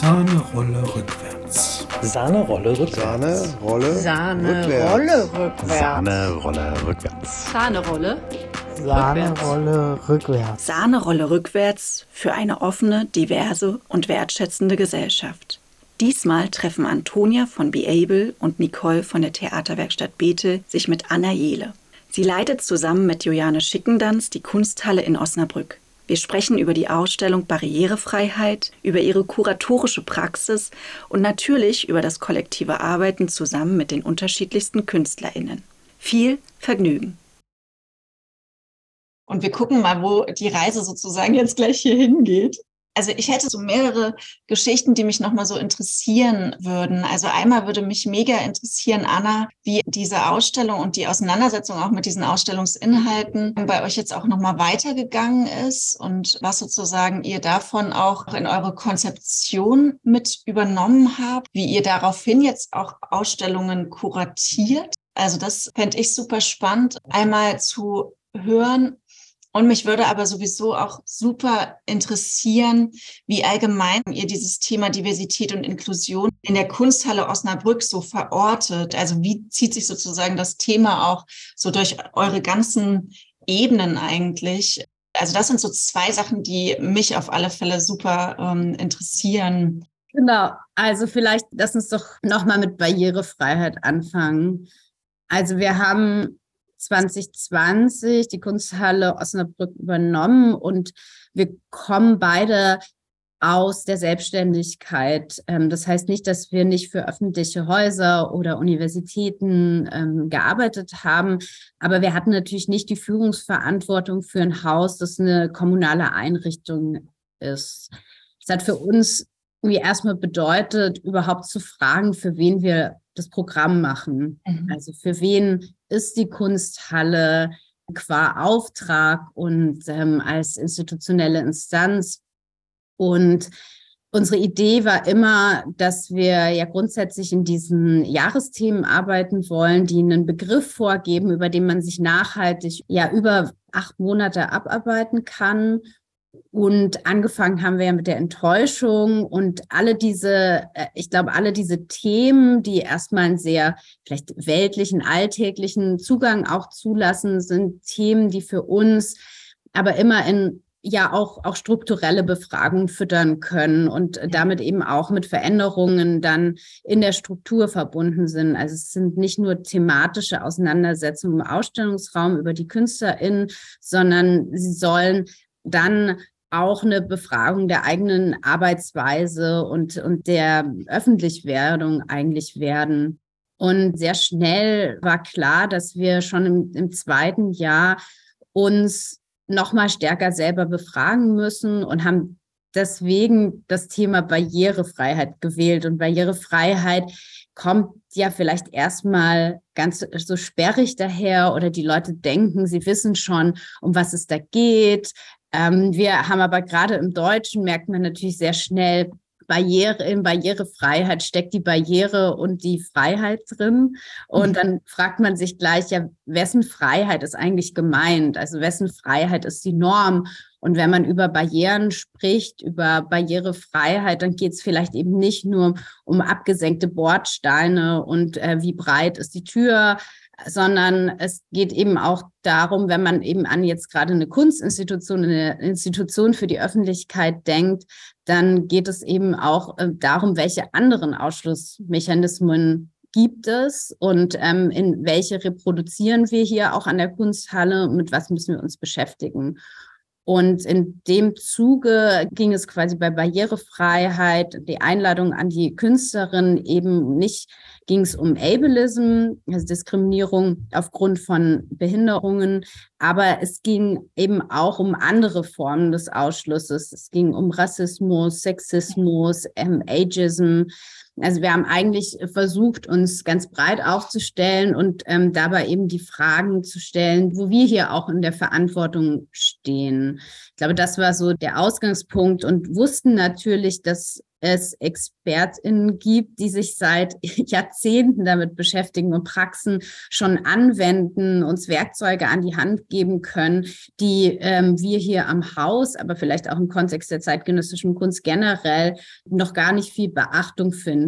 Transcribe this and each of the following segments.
Sahnerolle rückwärts. Sahnerolle rückwärts. Sahnerolle Sahnerolle rückwärts. Sahnerolle rückwärts. Sahnerolle. Sahnerolle rückwärts. Sahnerolle rückwärts für eine offene, diverse und wertschätzende Gesellschaft. Diesmal treffen Antonia von Be Able und Nicole von der Theaterwerkstatt Bethel sich mit Anna Jehle. Sie leitet zusammen mit Juliane Schickendanz die Kunsthalle in Osnabrück. Wir sprechen über die Ausstellung Barrierefreiheit, über ihre kuratorische Praxis und natürlich über das kollektive Arbeiten zusammen mit den unterschiedlichsten KünstlerInnen. Viel Vergnügen! Und wir gucken mal, wo die Reise sozusagen jetzt gleich hier hingeht. Also ich hätte so mehrere Geschichten, die mich nochmal so interessieren würden. Also einmal würde mich mega interessieren, Anna, wie diese Ausstellung und die Auseinandersetzung auch mit diesen Ausstellungsinhalten bei euch jetzt auch nochmal weitergegangen ist und was sozusagen ihr davon auch in eure Konzeption mit übernommen habt, wie ihr daraufhin jetzt auch Ausstellungen kuratiert. Also das fände ich super spannend, einmal zu hören, und mich würde aber sowieso auch super interessieren, wie allgemein ihr dieses Thema Diversität und Inklusion in der Kunsthalle Osnabrück so verortet. Also wie zieht sich sozusagen das Thema auch so durch eure ganzen Ebenen eigentlich? Also das sind so zwei Sachen, die mich auf alle Fälle super ähm, interessieren. Genau, also vielleicht lass uns doch nochmal mit Barrierefreiheit anfangen. Also wir haben 2020 die Kunsthalle Osnabrück übernommen und wir kommen beide aus der Selbstständigkeit. Ähm, das heißt nicht, dass wir nicht für öffentliche Häuser oder Universitäten ähm, gearbeitet haben, aber wir hatten natürlich nicht die Führungsverantwortung für ein Haus, das eine kommunale Einrichtung ist. Das hat für uns irgendwie erstmal bedeutet, überhaupt zu fragen, für wen wir das Programm machen. Mhm. Also für wen ist die Kunsthalle qua Auftrag und ähm, als institutionelle Instanz. Und unsere Idee war immer, dass wir ja grundsätzlich in diesen Jahresthemen arbeiten wollen, die einen Begriff vorgeben, über den man sich nachhaltig ja über acht Monate abarbeiten kann und angefangen haben wir ja mit der Enttäuschung und alle diese, äh, ich glaube, alle diese Themen, die erstmal einen sehr vielleicht weltlichen, alltäglichen Zugang auch zulassen, sind Themen, die für uns aber immer in ja auch, auch strukturelle Befragung füttern können und damit eben auch mit Veränderungen dann in der Struktur verbunden sind. Also es sind nicht nur thematische Auseinandersetzungen im Ausstellungsraum über die KünstlerInnen, sondern sie sollen dann auch eine Befragung der eigenen Arbeitsweise und, und der Öffentlichwerdung eigentlich werden. Und sehr schnell war klar, dass wir schon im, im zweiten Jahr uns noch mal stärker selber befragen müssen und haben deswegen das Thema Barrierefreiheit gewählt. Und Barrierefreiheit kommt ja vielleicht erstmal ganz so sperrig daher oder die Leute denken, sie wissen schon, um was es da geht. Ähm, wir haben aber gerade im Deutschen merkt man natürlich sehr schnell, Barriere, in Barrierefreiheit steckt die Barriere und die Freiheit drin. Und mhm. dann fragt man sich gleich, ja, wessen Freiheit ist eigentlich gemeint? Also wessen Freiheit ist die Norm? Und wenn man über Barrieren spricht, über Barrierefreiheit, dann geht es vielleicht eben nicht nur um abgesenkte Bordsteine und äh, wie breit ist die Tür, sondern es geht eben auch darum, wenn man eben an jetzt gerade eine Kunstinstitution, eine Institution für die Öffentlichkeit denkt, dann geht es eben auch äh, darum, welche anderen Ausschlussmechanismen gibt es und ähm, in welche reproduzieren wir hier auch an der Kunsthalle, mit was müssen wir uns beschäftigen. Und in dem Zuge ging es quasi bei Barrierefreiheit, die Einladung an die Künstlerin eben nicht, ging es um Ableism, also Diskriminierung aufgrund von Behinderungen, aber es ging eben auch um andere Formen des Ausschlusses. Es ging um Rassismus, Sexismus, ähm, Ageism. Also wir haben eigentlich versucht, uns ganz breit aufzustellen und ähm, dabei eben die Fragen zu stellen, wo wir hier auch in der Verantwortung stehen. Ich glaube, das war so der Ausgangspunkt und wussten natürlich, dass es ExpertInnen gibt, die sich seit Jahrzehnten damit beschäftigen und Praxen schon anwenden, uns Werkzeuge an die Hand geben können, die ähm, wir hier am Haus, aber vielleicht auch im Kontext der zeitgenössischen Kunst generell noch gar nicht viel Beachtung finden.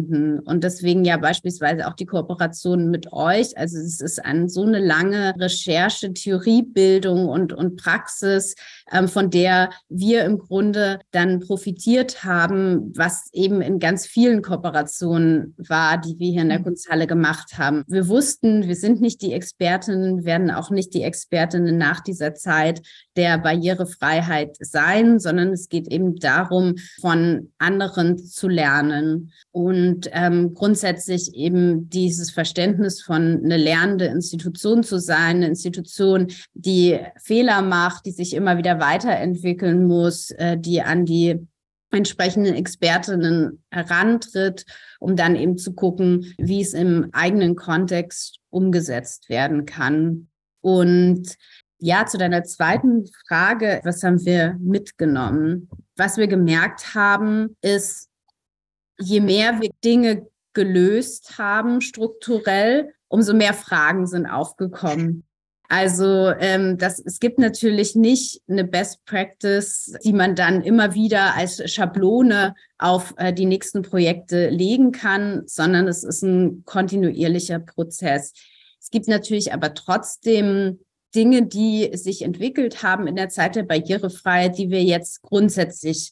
Und deswegen ja beispielsweise auch die Kooperation mit euch. Also es ist ein, so eine lange Recherche, Theoriebildung und, und Praxis, ähm, von der wir im Grunde dann profitiert haben, was eben in ganz vielen Kooperationen war, die wir hier in der mhm. Kunsthalle gemacht haben. Wir wussten, wir sind nicht die Expertinnen, werden auch nicht die Expertinnen nach dieser Zeit der Barrierefreiheit sein, sondern es geht eben darum, von anderen zu lernen und ähm, grundsätzlich eben dieses Verständnis von eine lernende Institution zu sein, eine Institution, die Fehler macht, die sich immer wieder weiterentwickeln muss, äh, die an die entsprechenden Expertinnen herantritt, um dann eben zu gucken, wie es im eigenen Kontext umgesetzt werden kann. Und ja, zu deiner zweiten Frage, was haben wir mitgenommen? Was wir gemerkt haben, ist, je mehr wir Dinge gelöst haben strukturell, umso mehr Fragen sind aufgekommen. Also ähm, das, es gibt natürlich nicht eine Best Practice, die man dann immer wieder als Schablone auf äh, die nächsten Projekte legen kann, sondern es ist ein kontinuierlicher Prozess. Es gibt natürlich aber trotzdem Dinge, die sich entwickelt haben in der Zeit der Barrierefreiheit, die wir jetzt grundsätzlich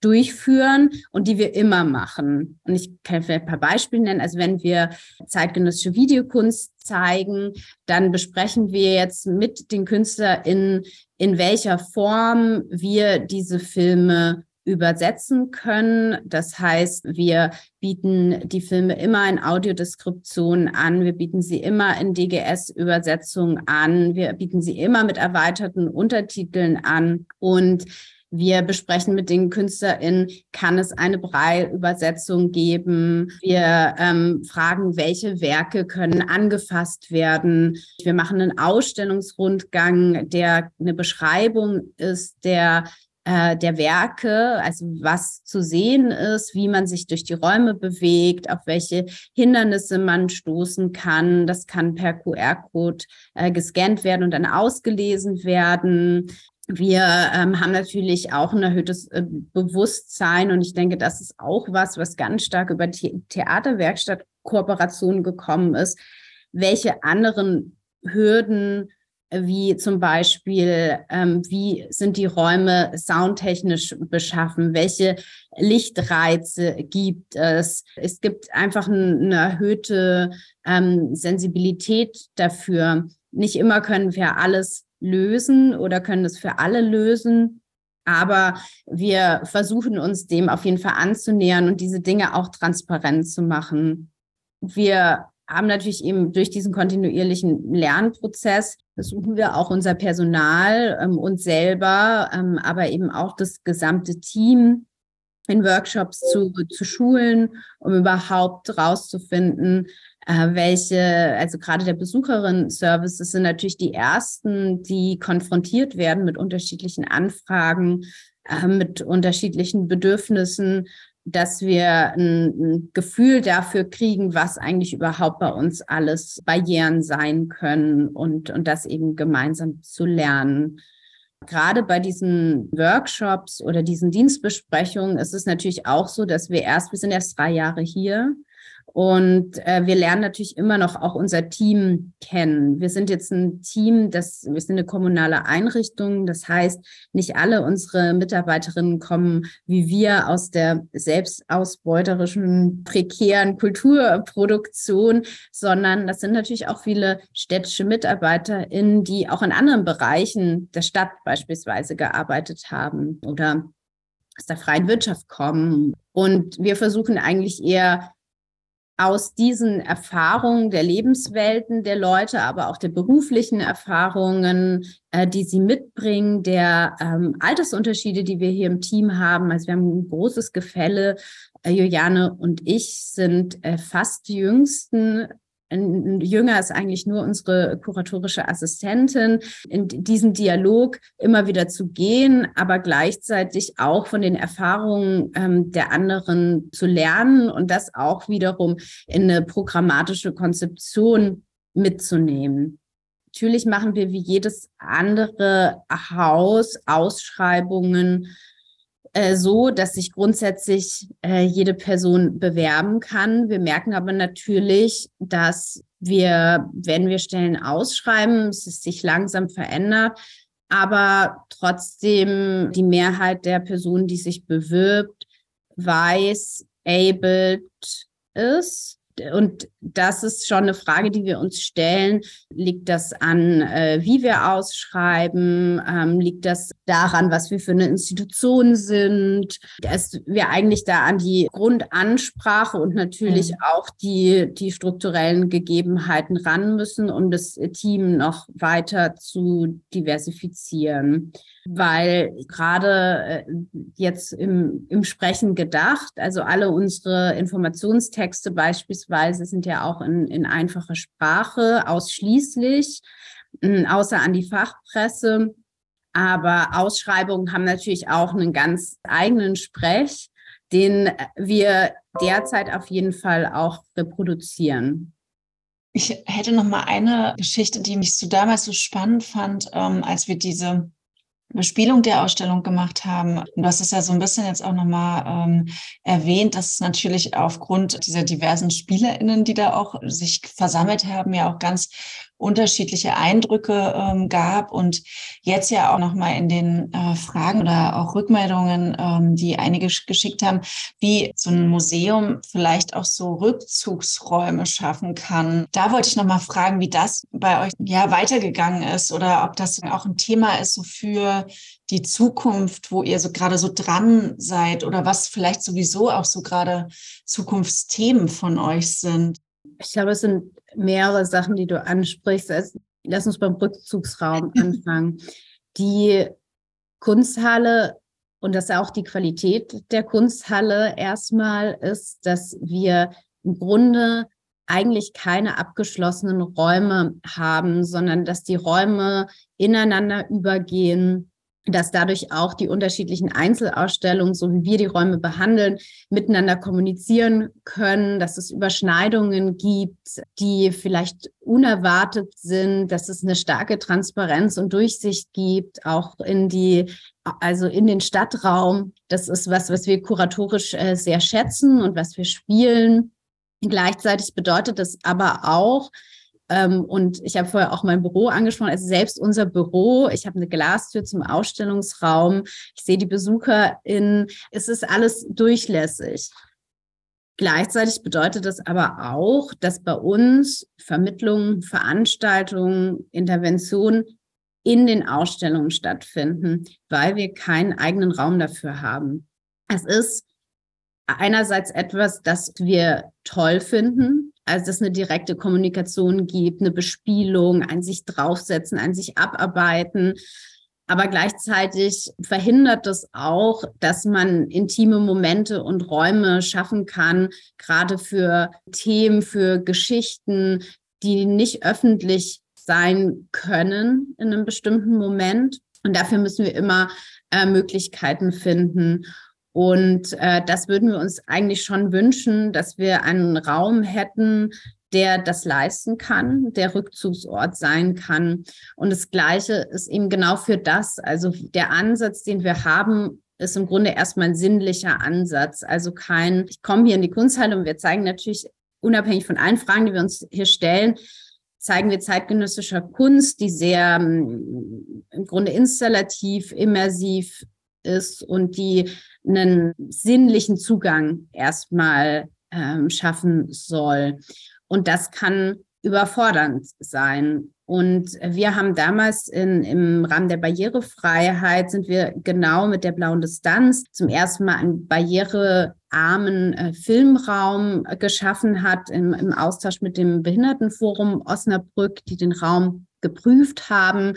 durchführen und die wir immer machen. Und ich kann vielleicht ein paar Beispiele nennen. Also wenn wir zeitgenössische Videokunst zeigen, dann besprechen wir jetzt mit den KünstlerInnen, in welcher Form wir diese Filme übersetzen können. Das heißt, wir bieten die Filme immer in Audiodeskription an. Wir bieten sie immer in DGS-Übersetzung an. Wir bieten sie immer mit erweiterten Untertiteln an. Und wir besprechen mit den KünstlerInnen, kann es eine Braille-Übersetzung geben? Wir ähm, fragen, welche Werke können angefasst werden? Wir machen einen Ausstellungsrundgang, der eine Beschreibung ist der äh, der Werke, also was zu sehen ist, wie man sich durch die Räume bewegt, auf welche Hindernisse man stoßen kann. Das kann per QR-Code äh, gescannt werden und dann ausgelesen werden. Wir ähm, haben natürlich auch ein erhöhtes äh, Bewusstsein und ich denke, das ist auch was, was ganz stark über The Theaterwerkstatt-Kooperationen gekommen ist. Welche anderen Hürden wie zum Beispiel, ähm, wie sind die Räume soundtechnisch beschaffen, welche Lichtreize gibt es. Es gibt einfach eine erhöhte ähm, Sensibilität dafür. Nicht immer können wir alles lösen oder können es für alle lösen. Aber wir versuchen uns dem auf jeden Fall anzunähern und diese Dinge auch transparent zu machen. Wir haben natürlich eben durch diesen kontinuierlichen Lernprozess versuchen wir auch unser Personal, ähm, uns selber, ähm, aber eben auch das gesamte Team in Workshops zu, zu schulen, um überhaupt rauszufinden, äh, welche, also gerade der Besucherin-Services sind natürlich die ersten, die konfrontiert werden mit unterschiedlichen Anfragen, äh, mit unterschiedlichen Bedürfnissen, dass wir ein, Gefühl dafür kriegen, was eigentlich überhaupt bei uns alles Barrieren sein können und, und das eben gemeinsam zu lernen. Gerade bei diesen Workshops oder diesen Dienstbesprechungen ist es natürlich auch so, dass wir erst, wir sind erst drei Jahre hier und äh, wir lernen natürlich immer noch auch unser Team kennen. Wir sind jetzt ein Team, das wir sind eine kommunale Einrichtung. Das heißt, nicht alle unsere Mitarbeiterinnen kommen wie wir aus der selbstausbeuterischen, prekären Kulturproduktion, sondern das sind natürlich auch viele städtische MitarbeiterInnen, die auch in anderen Bereichen der Stadt beispielsweise gearbeitet haben oder aus der freien Wirtschaft kommen. Und wir versuchen eigentlich eher aus diesen Erfahrungen der Lebenswelten der Leute, aber auch der beruflichen Erfahrungen, äh, die sie mitbringen, der ähm, Altersunterschiede, die wir hier im Team haben. Also wir haben ein großes Gefälle. Äh, Juliane und ich sind äh, fast die jüngsten Jünger ist eigentlich nur unsere kuratorische Assistentin, in diesen Dialog immer wieder zu gehen, aber gleichzeitig auch von den Erfahrungen ähm, der anderen zu lernen und das auch wiederum in eine programmatische Konzeption mitzunehmen. Natürlich machen wir wie jedes andere Haus Ausschreibungen äh, so, dass sich grundsätzlich äh, jede Person bewerben kann. Wir merken aber natürlich, dass wir, wenn wir Stellen ausschreiben, es sich langsam verändert, aber trotzdem die Mehrheit der Personen, die sich bewirbt, weiß, abled ist und das ist schon eine Frage, die wir uns stellen. Liegt das an, äh, wie wir ausschreiben? Ähm, liegt das daran, was wir für eine Institution sind? Dass wir eigentlich da an die Grundansprache und natürlich mhm. auch die, die strukturellen Gegebenheiten ran müssen, um das Team noch weiter zu diversifizieren weil gerade äh, jetzt im, im Sprechen gedacht, also alle unsere Informationstexte beispielsweise sind ja auch in, in einfacher Sprache ausschließlich, hm, außer an die Fachpresse. Aber Ausschreibungen haben natürlich auch einen ganz eigenen Sprech, den wir derzeit auf jeden Fall auch reproduzieren. Ich hätte noch mal eine Geschichte, die mich so damals so spannend fand, ähm, als wir diese Bespielung der Ausstellung gemacht haben. Du hast es ja so ein bisschen jetzt auch nochmal ähm, erwähnt, dass es natürlich aufgrund dieser diversen SpielerInnen, die da auch sich versammelt haben, ja auch ganz unterschiedliche Eindrücke ähm, gab und jetzt ja auch nochmal in den äh, Fragen oder auch Rückmeldungen, ähm, die einige geschickt haben, wie so ein Museum vielleicht auch so Rückzugsräume schaffen kann. Da wollte ich nochmal fragen, wie das bei euch ja weitergegangen ist oder ob das auch ein Thema ist so für die Zukunft, wo ihr so gerade so dran seid oder was vielleicht sowieso auch so gerade Zukunftsthemen von euch sind. Ich glaube, es sind mehrere Sachen, die du ansprichst. Lass uns beim Rückzugsraum anfangen. Die Kunsthalle und das ist auch die Qualität der Kunsthalle erstmal ist, dass wir im Grunde eigentlich keine abgeschlossenen Räume haben, sondern dass die Räume ineinander übergehen dass dadurch auch die unterschiedlichen Einzelausstellungen, so wie wir die Räume behandeln, miteinander kommunizieren können, dass es Überschneidungen gibt, die vielleicht unerwartet sind, dass es eine starke Transparenz und Durchsicht gibt, auch in die, also in den Stadtraum. Das ist was, was wir kuratorisch äh, sehr schätzen und was wir spielen. Gleichzeitig bedeutet es aber auch, und ich habe vorher auch mein Büro angesprochen, also selbst unser Büro, ich habe eine Glastür zum Ausstellungsraum, ich sehe die BesucherInnen, es ist alles durchlässig. Gleichzeitig bedeutet das aber auch, dass bei uns Vermittlungen, Veranstaltungen, Interventionen in den Ausstellungen stattfinden, weil wir keinen eigenen Raum dafür haben. Es ist einerseits etwas, das wir toll finden, also dass es eine direkte Kommunikation gibt, eine Bespielung, ein sich draufsetzen, ein sich abarbeiten. Aber gleichzeitig verhindert das auch, dass man intime Momente und Räume schaffen kann, gerade für Themen, für Geschichten, die nicht öffentlich sein können in einem bestimmten Moment. Und dafür müssen wir immer äh, Möglichkeiten finden. Und äh, das würden wir uns eigentlich schon wünschen, dass wir einen Raum hätten, der das leisten kann, der Rückzugsort sein kann. Und das Gleiche ist eben genau für das. Also der Ansatz, den wir haben, ist im Grunde erstmal ein sinnlicher Ansatz. Also kein, ich komme hier in die Kunsthalle und wir zeigen natürlich unabhängig von allen Fragen, die wir uns hier stellen, zeigen wir zeitgenössischer Kunst, die sehr im Grunde installativ, immersiv ist und die einen sinnlichen Zugang erstmal ähm, schaffen soll. Und das kann überfordernd sein. Und wir haben damals in, im Rahmen der Barrierefreiheit sind wir genau mit der blauen Distanz zum ersten Mal einen barrierearmen äh, Filmraum geschaffen hat im, im Austausch mit dem Behindertenforum Osnabrück, die den Raum geprüft haben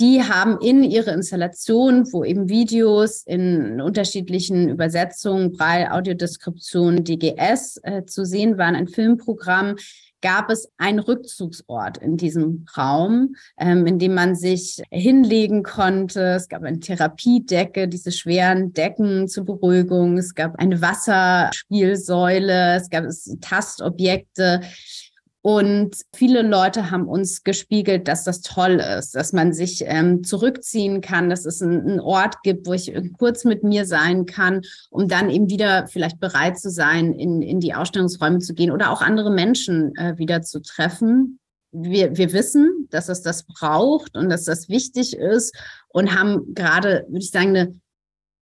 die haben in ihre Installation, wo eben Videos in unterschiedlichen Übersetzungen, Braille, Audiodeskription, DGS äh, zu sehen waren, ein Filmprogramm gab es einen Rückzugsort in diesem Raum, ähm, in dem man sich hinlegen konnte. Es gab eine Therapiedecke, diese schweren Decken zur Beruhigung. Es gab eine Wasserspielsäule. Es gab Tastobjekte. Und viele Leute haben uns gespiegelt, dass das toll ist, dass man sich ähm, zurückziehen kann, dass es einen Ort gibt, wo ich kurz mit mir sein kann, um dann eben wieder vielleicht bereit zu sein, in, in die Ausstellungsräume zu gehen oder auch andere Menschen äh, wieder zu treffen. Wir, wir wissen, dass es das braucht und dass das wichtig ist und haben gerade, würde ich sagen, eine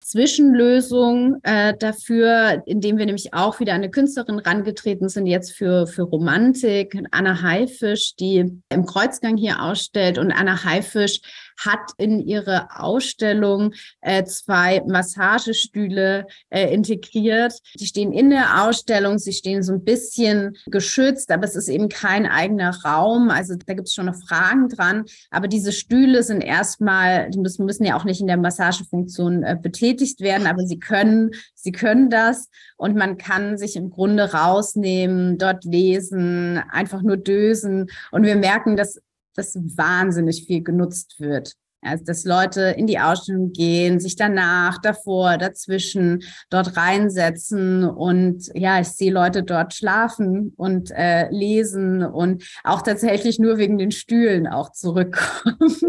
Zwischenlösung äh, dafür, indem wir nämlich auch wieder eine Künstlerin rangetreten sind, jetzt für, für Romantik, Anna Haifisch, die im Kreuzgang hier ausstellt. Und Anna Haifisch hat in ihre Ausstellung äh, zwei Massagestühle äh, integriert. Die stehen in der Ausstellung, sie stehen so ein bisschen geschützt, aber es ist eben kein eigener Raum. Also da gibt es schon noch Fragen dran. Aber diese Stühle sind erstmal, die müssen, müssen ja auch nicht in der Massagefunktion äh, betätigt werden, aber sie können, sie können das und man kann sich im Grunde rausnehmen, dort lesen, einfach nur dösen. Und wir merken, dass das wahnsinnig viel genutzt wird. Also, dass Leute in die Ausstellung gehen, sich danach, davor, dazwischen dort reinsetzen und ja, ich sehe Leute dort schlafen und äh, lesen und auch tatsächlich nur wegen den Stühlen auch zurückkommen.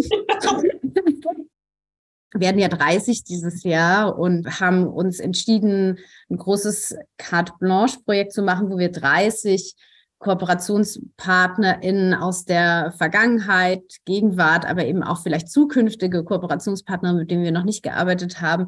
Wir werden ja 30 dieses Jahr und haben uns entschieden, ein großes Carte Blanche Projekt zu machen, wo wir 30 KooperationspartnerInnen aus der Vergangenheit, Gegenwart, aber eben auch vielleicht zukünftige Kooperationspartner, mit denen wir noch nicht gearbeitet haben,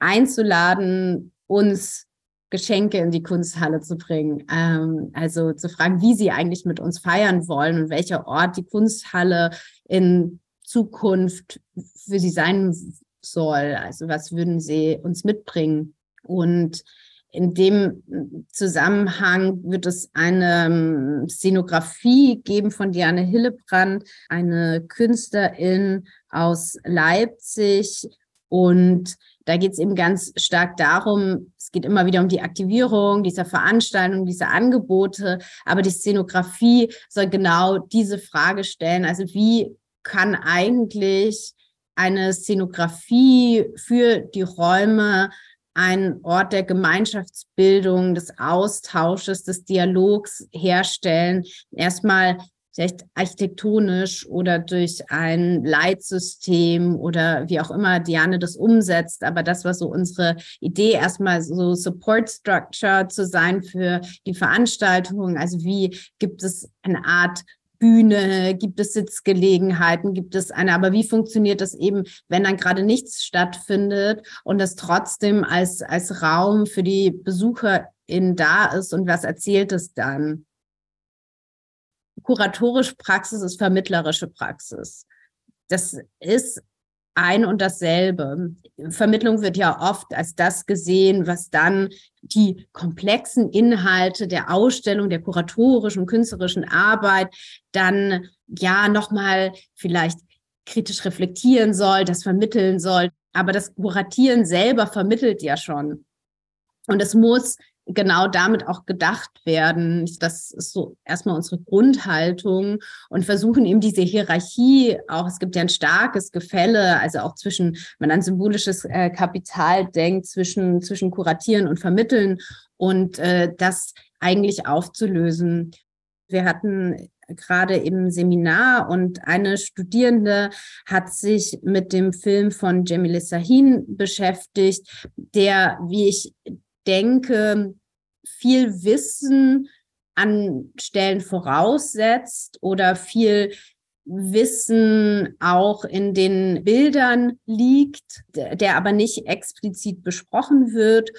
einzuladen, uns Geschenke in die Kunsthalle zu bringen. Ähm, also zu fragen, wie sie eigentlich mit uns feiern wollen und welcher Ort die Kunsthalle in Zukunft für sie sein soll. Also was würden sie uns mitbringen? Und in dem Zusammenhang wird es eine ähm, Szenografie geben von Diane Hillebrand, eine Künstlerin aus Leipzig. Und da geht es eben ganz stark darum, es geht immer wieder um die Aktivierung dieser Veranstaltungen, dieser Angebote, aber die Szenografie soll genau diese Frage stellen. Also wie kann eigentlich eine Szenografie für die Räume ein Ort der Gemeinschaftsbildung, des Austausches, des Dialogs herstellen. Erstmal vielleicht architektonisch oder durch ein Leitsystem oder wie auch immer Diane das umsetzt. Aber das war so unsere Idee, erstmal so Support Structure zu sein für die Veranstaltung. Also wie gibt es eine Art Bühne, gibt es Sitzgelegenheiten, gibt es eine, aber wie funktioniert das eben, wenn dann gerade nichts stattfindet und das trotzdem als, als Raum für die BesucherInnen da ist und was erzählt es dann? Kuratorische Praxis ist vermittlerische Praxis. Das ist ein und dasselbe. Vermittlung wird ja oft als das gesehen, was dann die komplexen Inhalte der Ausstellung, der kuratorischen, künstlerischen Arbeit dann ja nochmal vielleicht kritisch reflektieren soll, das vermitteln soll. Aber das Kuratieren selber vermittelt ja schon. Und es muss genau damit auch gedacht werden. Das ist so erstmal unsere Grundhaltung und versuchen eben diese Hierarchie auch, es gibt ja ein starkes Gefälle, also auch zwischen, wenn man an symbolisches äh, Kapital denkt, zwischen, zwischen Kuratieren und Vermitteln und äh, das eigentlich aufzulösen. Wir hatten gerade im Seminar und eine Studierende hat sich mit dem Film von Jamil Sahin beschäftigt, der, wie ich denke, viel Wissen an Stellen voraussetzt oder viel Wissen auch in den Bildern liegt, der aber nicht explizit besprochen wird.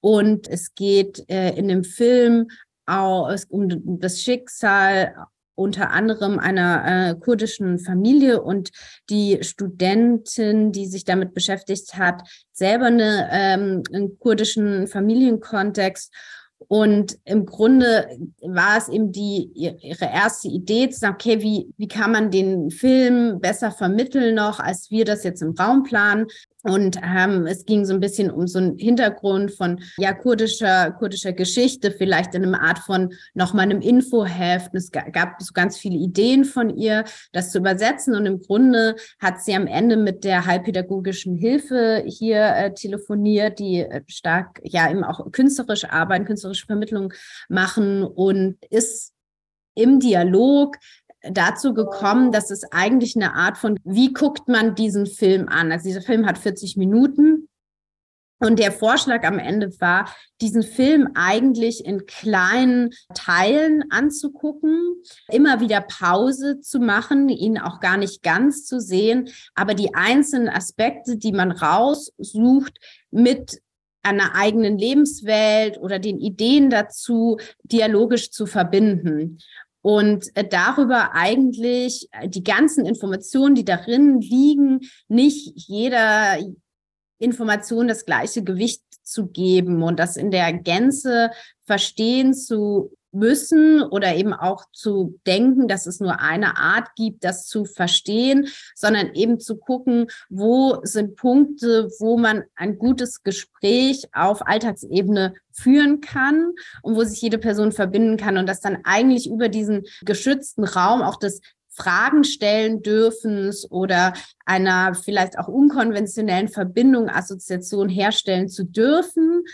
Und es geht äh, in dem Film auch um das Schicksal unter anderem einer äh, kurdischen Familie und die Studentin, die sich damit beschäftigt hat, selber eine, ähm, einen kurdischen Familienkontext und im Grunde war es eben die, ihre erste Idee zu sagen, okay, wie, wie kann man den Film besser vermitteln noch, als wir das jetzt im Raum planen? Und ähm, es ging so ein bisschen um so einen Hintergrund von ja kurdischer kurdischer Geschichte, vielleicht in einer Art von nochmal einem Infoheft. Es gab so ganz viele Ideen von ihr, das zu übersetzen. Und im Grunde hat sie am Ende mit der halbpädagogischen Hilfe hier äh, telefoniert, die äh, stark ja eben auch künstlerisch arbeiten, künstlerische Vermittlung machen und ist im Dialog dazu gekommen, dass es eigentlich eine Art von, wie guckt man diesen Film an? Also dieser Film hat 40 Minuten. Und der Vorschlag am Ende war, diesen Film eigentlich in kleinen Teilen anzugucken, immer wieder Pause zu machen, ihn auch gar nicht ganz zu sehen, aber die einzelnen Aspekte, die man raussucht, mit einer eigenen Lebenswelt oder den Ideen dazu dialogisch zu verbinden und äh, darüber eigentlich äh, die ganzen Informationen, die darin liegen, nicht jeder Information das gleiche Gewicht zu geben und das in der Gänze verstehen zu müssen oder eben auch zu denken, dass es nur eine Art gibt, das zu verstehen, sondern eben zu gucken, wo sind Punkte, wo man ein gutes Gespräch auf Alltagsebene führen kann und wo sich jede Person verbinden kann und das dann eigentlich über diesen geschützten Raum auch des Fragen stellen dürfen oder einer vielleicht auch unkonventionellen Verbindung, Assoziation herstellen zu dürfen,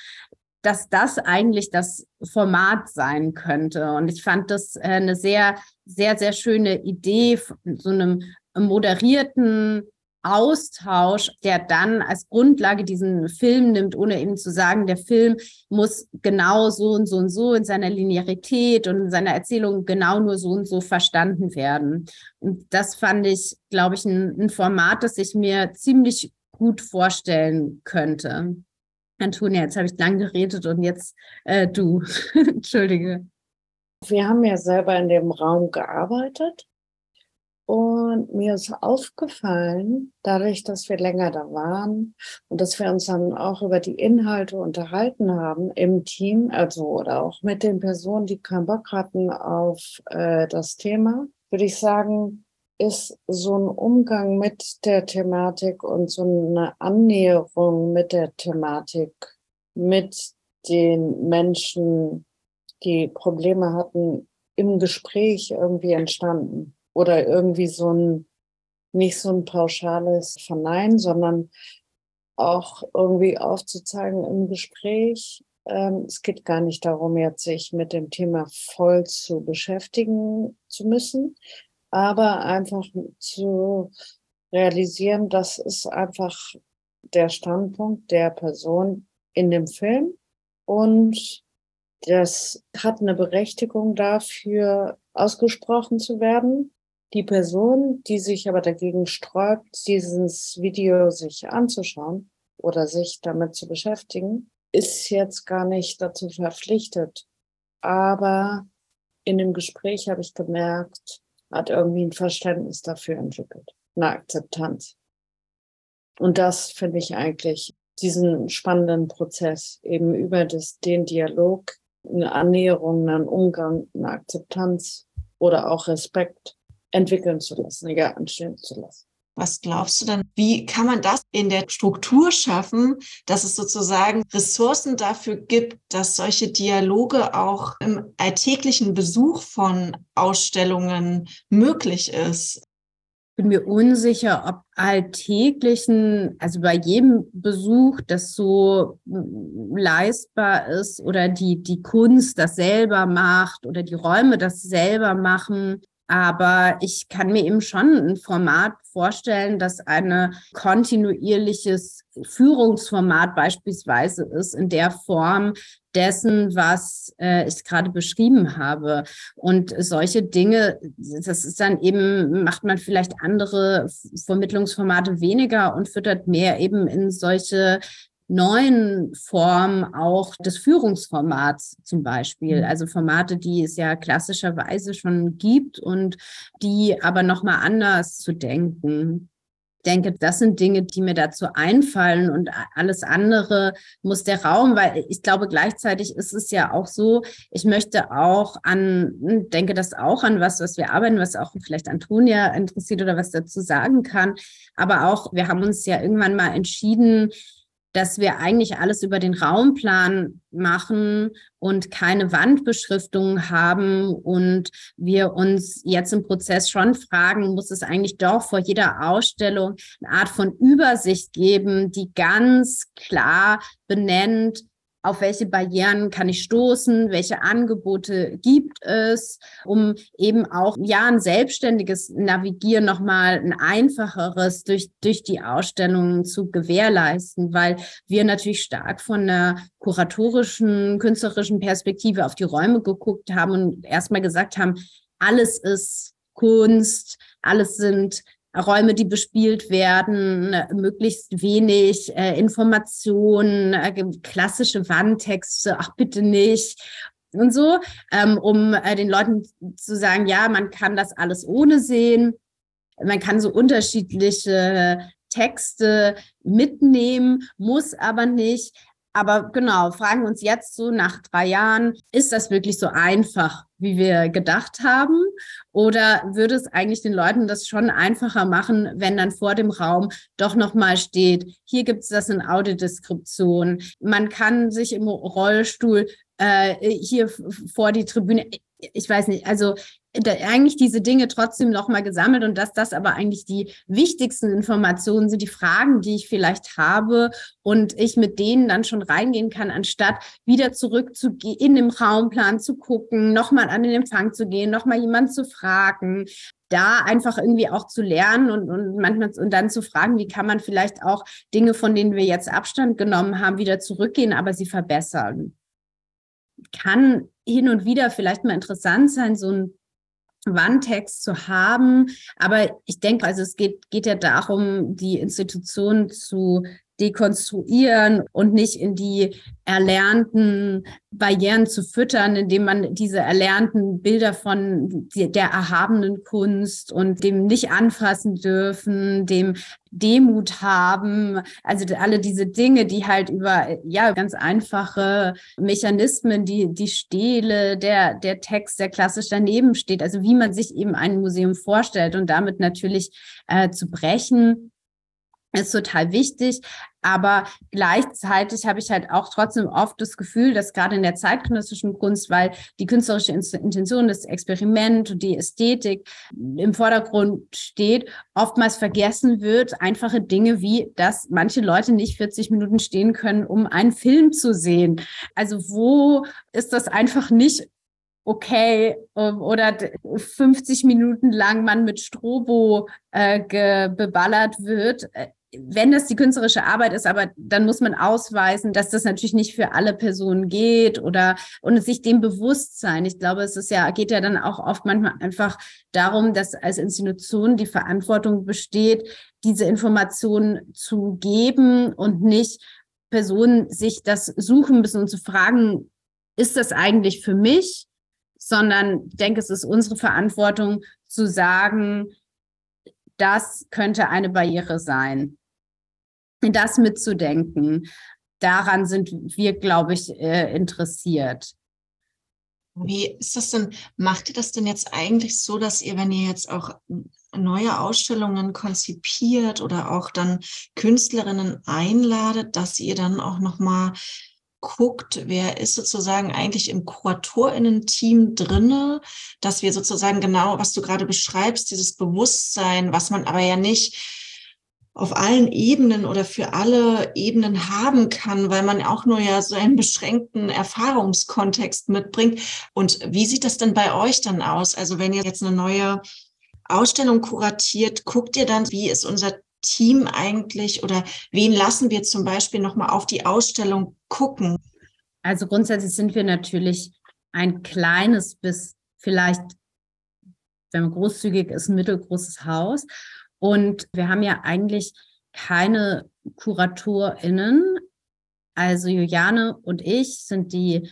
dass das eigentlich das Format sein könnte. Und ich fand das äh, eine sehr, sehr, sehr schöne Idee, so einem moderierten Austausch, der dann als Grundlage diesen Film nimmt, ohne eben zu sagen, der Film muss genau so und so und so in seiner Linearität und in seiner Erzählung genau nur so und so verstanden werden. Und das fand ich, glaube ich, ein, ein Format, das ich mir ziemlich gut vorstellen könnte. Antonia, jetzt habe ich lang geredet und jetzt äh, du. Entschuldige. Wir haben ja selber in dem Raum gearbeitet und mir ist aufgefallen, dadurch, dass wir länger da waren und dass wir uns dann auch über die Inhalte unterhalten haben im Team, also oder auch mit den Personen, die keinen Bock hatten auf äh, das Thema, würde ich sagen, ist so ein Umgang mit der Thematik und so eine Annäherung mit der Thematik, mit den Menschen, die Probleme hatten, im Gespräch irgendwie entstanden. Oder irgendwie so ein, nicht so ein pauschales Verneinen, sondern auch irgendwie aufzuzeigen im Gespräch. Ähm, es geht gar nicht darum, jetzt sich mit dem Thema voll zu beschäftigen zu müssen, aber einfach zu realisieren, das ist einfach der Standpunkt der Person in dem Film und das hat eine Berechtigung dafür, ausgesprochen zu werden. Die Person, die sich aber dagegen sträubt, dieses Video sich anzuschauen oder sich damit zu beschäftigen, ist jetzt gar nicht dazu verpflichtet. Aber in dem Gespräch habe ich gemerkt, hat irgendwie ein Verständnis dafür entwickelt, eine Akzeptanz. Und das finde ich eigentlich diesen spannenden Prozess eben über das, den Dialog, eine Annäherung, einen Umgang, eine Akzeptanz oder auch Respekt entwickeln zu lassen, ja, entstehen zu lassen. Was glaubst du dann, wie kann man das in der Struktur schaffen, dass es sozusagen Ressourcen dafür gibt, dass solche Dialoge auch im alltäglichen Besuch von Ausstellungen möglich ist? Ich bin mir unsicher, ob alltäglichen, also bei jedem Besuch das so leistbar ist oder die, die Kunst das selber macht oder die Räume das selber machen. Aber ich kann mir eben schon ein Format vorstellen, das ein kontinuierliches Führungsformat beispielsweise ist, in der Form dessen, was äh, ich gerade beschrieben habe. Und solche Dinge, das ist dann eben, macht man vielleicht andere Vermittlungsformate weniger und füttert mehr eben in solche neuen Form auch des Führungsformats zum Beispiel. Mhm. Also Formate, die es ja klassischerweise schon gibt und die aber nochmal anders zu denken. denke, das sind Dinge, die mir dazu einfallen und alles andere muss der Raum, weil ich glaube, gleichzeitig ist es ja auch so, ich möchte auch an, denke das auch an was, was wir arbeiten, was auch vielleicht Antonia interessiert oder was dazu sagen kann. Aber auch, wir haben uns ja irgendwann mal entschieden, dass wir eigentlich alles über den Raumplan machen und keine Wandbeschriftung haben und wir uns jetzt im Prozess schon fragen, muss es eigentlich doch vor jeder Ausstellung eine Art von Übersicht geben, die ganz klar benennt, auf welche Barrieren kann ich stoßen, welche Angebote gibt es, um eben auch ja ein selbstständiges Navigieren nochmal ein einfacheres durch, durch die Ausstellungen zu gewährleisten, weil wir natürlich stark von einer kuratorischen, künstlerischen Perspektive auf die Räume geguckt haben und erstmal gesagt haben, alles ist Kunst, alles sind Räume, die bespielt werden, möglichst wenig äh, Informationen, äh, klassische Wandtexte, ach bitte nicht und so, ähm, um äh, den Leuten zu sagen, ja, man kann das alles ohne sehen, man kann so unterschiedliche Texte mitnehmen, muss aber nicht. Aber genau, fragen uns jetzt so nach drei Jahren, ist das wirklich so einfach, wie wir gedacht haben? Oder würde es eigentlich den Leuten das schon einfacher machen, wenn dann vor dem Raum doch nochmal steht, hier gibt es das in Audiodeskription, man kann sich im Rollstuhl äh, hier vor die Tribüne, ich weiß nicht, also eigentlich diese Dinge trotzdem nochmal gesammelt und dass das aber eigentlich die wichtigsten Informationen sind, die Fragen, die ich vielleicht habe und ich mit denen dann schon reingehen kann, anstatt wieder zurück zu in dem Raumplan zu gucken, nochmal an den Empfang zu gehen, nochmal jemanden zu fragen, da einfach irgendwie auch zu lernen und, und manchmal und dann zu fragen, wie kann man vielleicht auch Dinge, von denen wir jetzt Abstand genommen haben, wieder zurückgehen, aber sie verbessern. Kann hin und wieder vielleicht mal interessant sein, so ein Wandtext zu haben. Aber ich denke, also es geht, geht ja darum, die Institution zu dekonstruieren und nicht in die erlernten Barrieren zu füttern, indem man diese erlernten Bilder von der erhabenen Kunst und dem nicht anfassen dürfen, dem Demut haben, also alle diese Dinge, die halt über ja ganz einfache Mechanismen, die die Stele, der der Text, der klassisch daneben steht, also wie man sich eben ein Museum vorstellt und damit natürlich äh, zu brechen ist total wichtig. Aber gleichzeitig habe ich halt auch trotzdem oft das Gefühl, dass gerade in der zeitgenössischen Kunst, weil die künstlerische Intention, das Experiment und die Ästhetik im Vordergrund steht, oftmals vergessen wird, einfache Dinge wie, dass manche Leute nicht 40 Minuten stehen können, um einen Film zu sehen. Also wo ist das einfach nicht okay ähm, oder 50 Minuten lang man mit Strobo äh, beballert wird, äh, wenn das die künstlerische Arbeit ist, aber dann muss man ausweisen, dass das natürlich nicht für alle Personen geht oder und sich dem bewusst sein. Ich glaube, es ist ja, geht ja dann auch oft manchmal einfach darum, dass als Institution die Verantwortung besteht, diese Informationen zu geben und nicht Personen sich das suchen müssen und zu fragen, ist das eigentlich für mich? Sondern ich denke, es ist unsere Verantwortung zu sagen, das könnte eine Barriere sein das mitzudenken. Daran sind wir, glaube ich, äh, interessiert. Wie ist das denn? Macht ihr das denn jetzt eigentlich so, dass ihr, wenn ihr jetzt auch neue Ausstellungen konzipiert oder auch dann Künstlerinnen einladet, dass ihr dann auch noch mal guckt, wer ist sozusagen eigentlich im Kuratorinnen-Team drinne, dass wir sozusagen genau, was du gerade beschreibst, dieses Bewusstsein, was man aber ja nicht auf allen Ebenen oder für alle Ebenen haben kann, weil man auch nur ja so einen beschränkten Erfahrungskontext mitbringt. Und wie sieht das denn bei euch dann aus? Also wenn ihr jetzt eine neue Ausstellung kuratiert, guckt ihr dann, wie ist unser Team eigentlich oder wen lassen wir zum Beispiel nochmal auf die Ausstellung gucken? Also grundsätzlich sind wir natürlich ein kleines bis vielleicht, wenn man großzügig ist, ein mittelgroßes Haus. Und wir haben ja eigentlich keine KuratorInnen. Also Juliane und ich sind die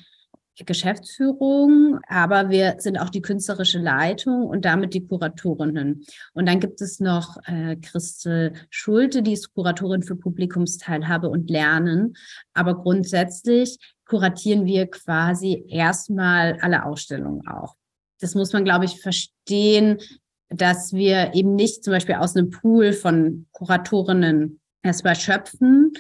Geschäftsführung, aber wir sind auch die künstlerische Leitung und damit die Kuratorinnen. Und dann gibt es noch äh, Christel Schulte, die ist Kuratorin für Publikumsteilhabe und Lernen. Aber grundsätzlich kuratieren wir quasi erstmal alle Ausstellungen auch. Das muss man, glaube ich, verstehen, dass wir eben nicht zum Beispiel aus einem Pool von Kuratorinnen erstmal schöpfen,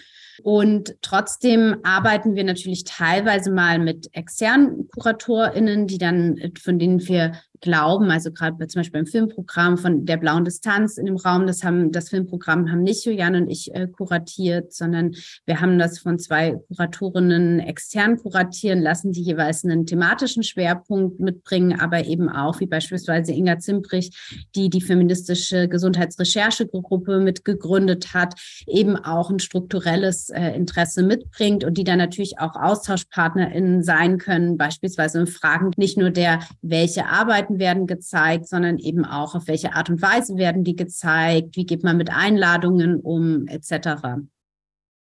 und trotzdem arbeiten wir natürlich teilweise mal mit externen KuratorInnen, die dann, von denen wir glauben, also gerade zum Beispiel beim Filmprogramm von der blauen Distanz in dem Raum, das haben das Filmprogramm haben nicht Julian und ich äh, kuratiert, sondern wir haben das von zwei Kuratorinnen extern kuratieren lassen, die jeweils einen thematischen Schwerpunkt mitbringen, aber eben auch wie beispielsweise Inga Zimbrich, die die feministische Gesundheitsrecherchegruppe mitgegründet hat, eben auch ein strukturelles äh, Interesse mitbringt und die dann natürlich auch AustauschpartnerInnen sein können, beispielsweise in Fragen nicht nur der, welche Arbeiten Arbeiten werden gezeigt, sondern eben auch, auf welche Art und Weise werden die gezeigt, wie geht man mit Einladungen um, etc.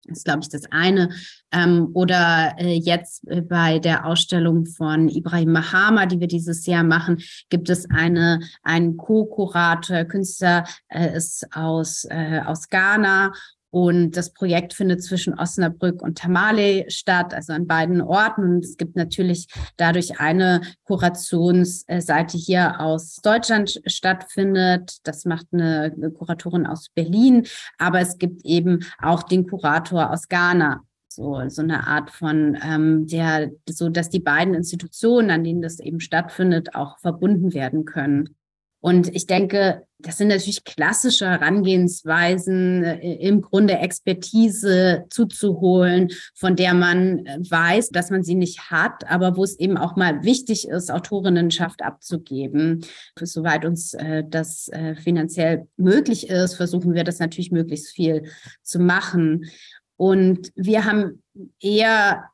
Das ist, glaube ich, das eine. Ähm, oder äh, jetzt äh, bei der Ausstellung von Ibrahim Mahama, die wir dieses Jahr machen, gibt es eine, einen Co-Kurator, Künstler äh, ist aus, äh, aus Ghana und das Projekt findet zwischen Osnabrück und Tamale statt, also an beiden Orten. Und es gibt natürlich dadurch eine Kurationsseite hier aus Deutschland stattfindet. Das macht eine, Kuratorin aus Berlin. Aber es gibt eben auch den Kurator aus Ghana. So, so eine Art von ähm, der, so dass die beiden Institutionen, an denen das eben stattfindet, auch verbunden werden können. Und ich denke, das sind natürlich klassische Herangehensweisen, äh, im Grunde Expertise zuzuholen, von der man äh, weiß, dass man sie nicht hat, aber wo es eben auch mal wichtig ist, Autorinnenschaft abzugeben. Soweit uns äh, das finanziell möglich ist, versuchen wir das natürlich möglichst viel zu machen. Und wir haben eher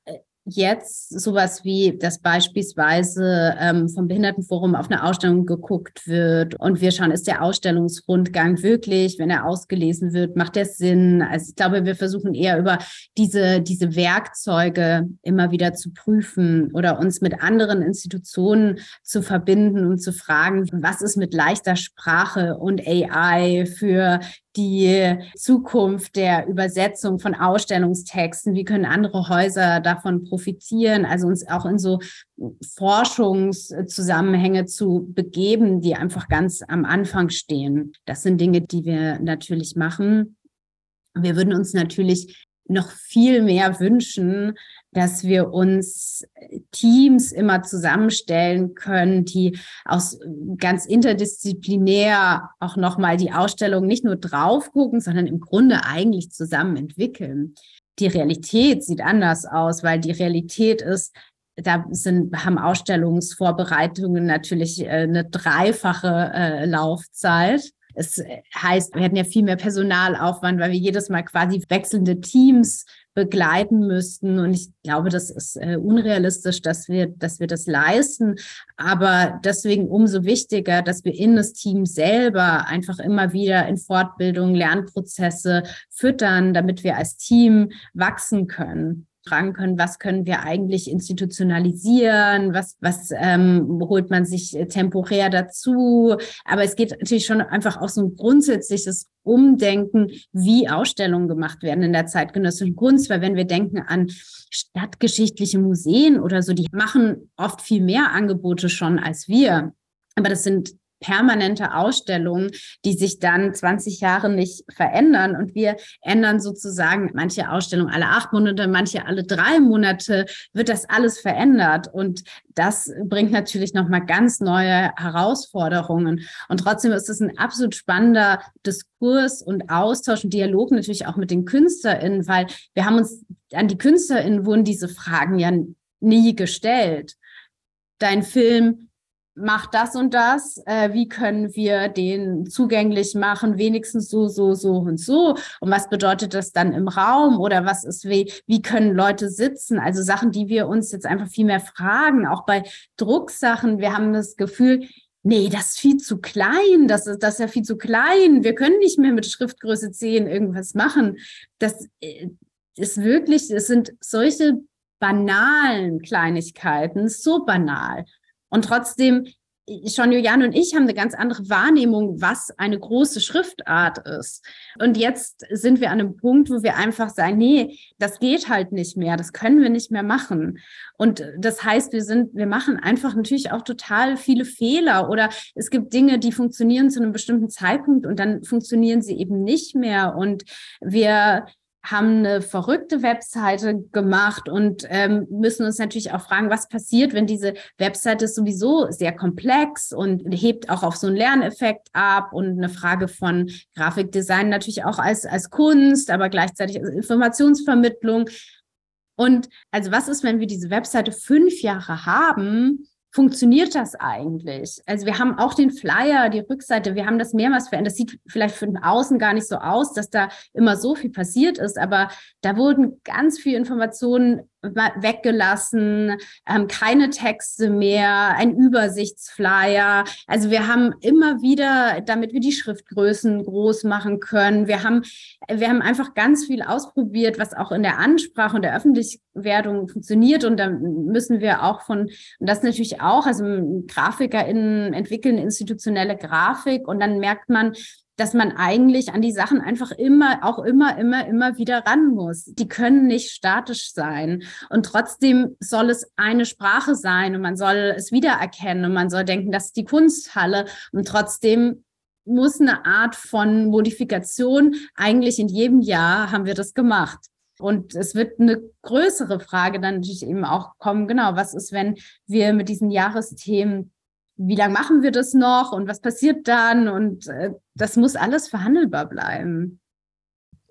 jetzt sowas wie, dass beispielsweise ähm, vom Behindertenforum auf eine Ausstellung geguckt wird und wir schauen, ist der Ausstellungsrundgang wirklich, wenn er ausgelesen wird, macht der Sinn? Also ich glaube, wir versuchen eher über diese, diese Werkzeuge immer wieder zu prüfen oder uns mit anderen Institutionen zu verbinden und zu fragen, was ist mit leichter Sprache und AI für die Zukunft der Übersetzung von Ausstellungstexten, wie können andere Häuser davon profitieren, also uns auch in so Forschungszusammenhänge zu begeben, die einfach ganz am Anfang stehen. Das sind Dinge, die wir natürlich machen. Wir würden uns natürlich noch viel mehr wünschen, dass wir uns Teams immer zusammenstellen können, die aus ganz interdisziplinär auch nochmal die Ausstellung nicht nur drauf gucken, sondern im Grunde eigentlich zusammen entwickeln. Die Realität sieht anders aus, weil die Realität ist, da sind, haben Ausstellungsvorbereitungen natürlich äh, eine dreifache äh, Laufzeit. Es heißt, wir hätten ja viel mehr Personalaufwand, weil wir jedes Mal quasi wechselnde Teams begleiten müssten. Und ich glaube, das ist äh, unrealistisch, dass wir, dass wir das leisten. Aber deswegen umso wichtiger, dass wir in das Team selber einfach immer wieder in Fortbildung, Lernprozesse füttern, damit wir als Team wachsen können fragen können, was können wir eigentlich institutionalisieren, was, was ähm, holt man sich temporär dazu. Aber es geht natürlich schon einfach auch so ein grundsätzliches Umdenken, wie Ausstellungen gemacht werden in der zeitgenössischen Kunst, weil wenn wir denken an stadtgeschichtliche Museen oder so, die machen oft viel mehr Angebote schon als wir. Aber das sind permanente Ausstellungen, die sich dann 20 Jahre nicht verändern. Und wir ändern sozusagen manche Ausstellungen alle acht Monate, manche alle drei Monate, wird das alles verändert. Und das bringt natürlich nochmal ganz neue Herausforderungen. Und trotzdem ist es ein absolut spannender Diskurs und Austausch und Dialog natürlich auch mit den KünstlerInnen, weil wir haben uns an die KünstlerInnen wurden diese Fragen ja nie gestellt. Dein Film macht das und das, äh, wie können wir den zugänglich machen, wenigstens so, so, so und so. Und was bedeutet das dann im Raum oder was ist, wie, wie können Leute sitzen? Also Sachen, die wir uns jetzt einfach viel mehr fragen, auch bei Drucksachen. Wir haben das Gefühl, nee, das ist viel zu klein, das ist, das ist ja viel zu klein. Wir können nicht mehr mit Schriftgröße 10 irgendwas machen. Das äh, ist wirklich, es sind solche banalen Kleinigkeiten so banal. Und trotzdem schon Juliane und ich haben eine ganz andere Wahrnehmung, was eine große Schriftart ist. Und jetzt sind wir an einem Punkt, wo wir einfach sagen, nee, das geht halt nicht mehr, das können wir nicht mehr machen. Und das heißt, wir sind, wir machen einfach natürlich auch total viele Fehler oder es gibt Dinge, die funktionieren zu einem bestimmten Zeitpunkt und dann funktionieren sie eben nicht mehr. Und wir haben eine verrückte Webseite gemacht und ähm, müssen uns natürlich auch fragen, was passiert, wenn diese Webseite ist sowieso sehr komplex und hebt auch auf so einen Lerneffekt ab und eine Frage von Grafikdesign natürlich auch als, als Kunst, aber gleichzeitig als Informationsvermittlung. Und also was ist, wenn wir diese Webseite fünf Jahre haben funktioniert das eigentlich? Also wir haben auch den Flyer, die Rückseite, wir haben das mehrmals verändert. Das sieht vielleicht von außen gar nicht so aus, dass da immer so viel passiert ist, aber da wurden ganz viele Informationen weggelassen, ähm, keine Texte mehr, ein Übersichtsflyer. Also wir haben immer wieder, damit wir die Schriftgrößen groß machen können, wir haben, wir haben einfach ganz viel ausprobiert, was auch in der Ansprache und der Öffentlichwerdung funktioniert. Und da müssen wir auch von, und das natürlich auch, also GrafikerInnen entwickeln institutionelle Grafik und dann merkt man, dass man eigentlich an die Sachen einfach immer, auch immer, immer, immer wieder ran muss. Die können nicht statisch sein. Und trotzdem soll es eine Sprache sein und man soll es wiedererkennen und man soll denken, das ist die Kunsthalle. Und trotzdem muss eine Art von Modifikation, eigentlich in jedem Jahr haben wir das gemacht. Und es wird eine größere Frage dann natürlich eben auch kommen, genau, was ist, wenn wir mit diesen Jahresthemen wie lange machen wir das noch und was passiert dann? Und äh, das muss alles verhandelbar bleiben.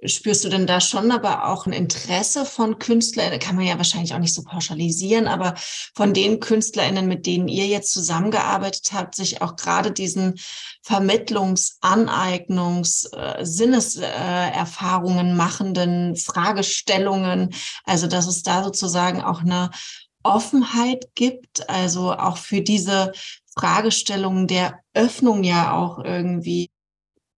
Spürst du denn da schon aber auch ein Interesse von KünstlerInnen? Kann man ja wahrscheinlich auch nicht so pauschalisieren, aber von den KünstlerInnen, mit denen ihr jetzt zusammengearbeitet habt, sich auch gerade diesen Vermittlungs-, Aneignungs-, äh, Sinneserfahrungen machenden Fragestellungen, also dass es da sozusagen auch eine Offenheit gibt, also auch für diese Fragestellungen der Öffnung ja auch irgendwie.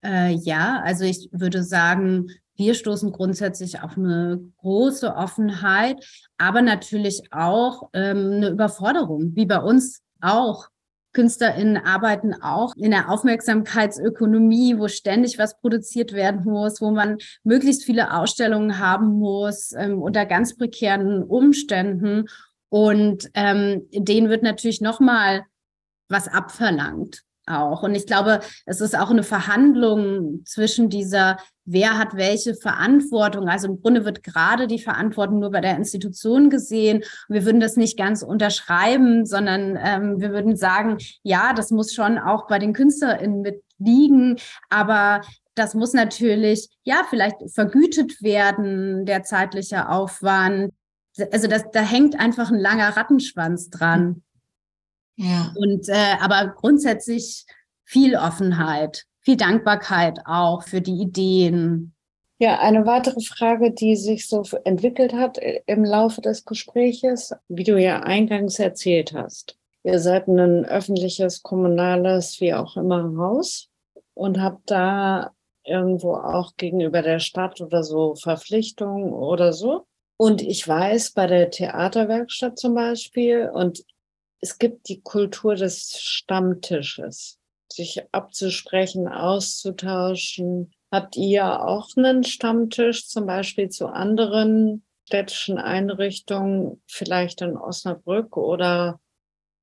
Äh, ja, also ich würde sagen, wir stoßen grundsätzlich auf eine große Offenheit, aber natürlich auch ähm, eine Überforderung, wie bei uns auch. KünstlerInnen arbeiten auch in der Aufmerksamkeitsökonomie, wo ständig was produziert werden muss, wo man möglichst viele Ausstellungen haben muss, ähm, unter ganz prekären Umständen. Und ähm, denen wird natürlich nochmal was abverlangt auch. Und ich glaube, es ist auch eine Verhandlung zwischen dieser, wer hat welche Verantwortung. Also im Grunde wird gerade die Verantwortung nur bei der Institution gesehen. Wir würden das nicht ganz unterschreiben, sondern ähm, wir würden sagen, ja, das muss schon auch bei den KünstlerInnen mitliegen, aber das muss natürlich, ja, vielleicht vergütet werden, der zeitliche Aufwand. Also das, da hängt einfach ein langer Rattenschwanz dran. Ja. Und äh, aber grundsätzlich viel Offenheit, viel Dankbarkeit auch für die Ideen. Ja, eine weitere Frage, die sich so entwickelt hat äh, im Laufe des Gespräches, wie du ja eingangs erzählt hast. Ihr seid ein öffentliches, kommunales, wie auch immer Haus und habt da irgendwo auch gegenüber der Stadt oder so Verpflichtungen oder so. Und ich weiß, bei der Theaterwerkstatt zum Beispiel, und es gibt die Kultur des Stammtisches, sich abzusprechen, auszutauschen. Habt ihr auch einen Stammtisch zum Beispiel zu anderen städtischen Einrichtungen, vielleicht in Osnabrück oder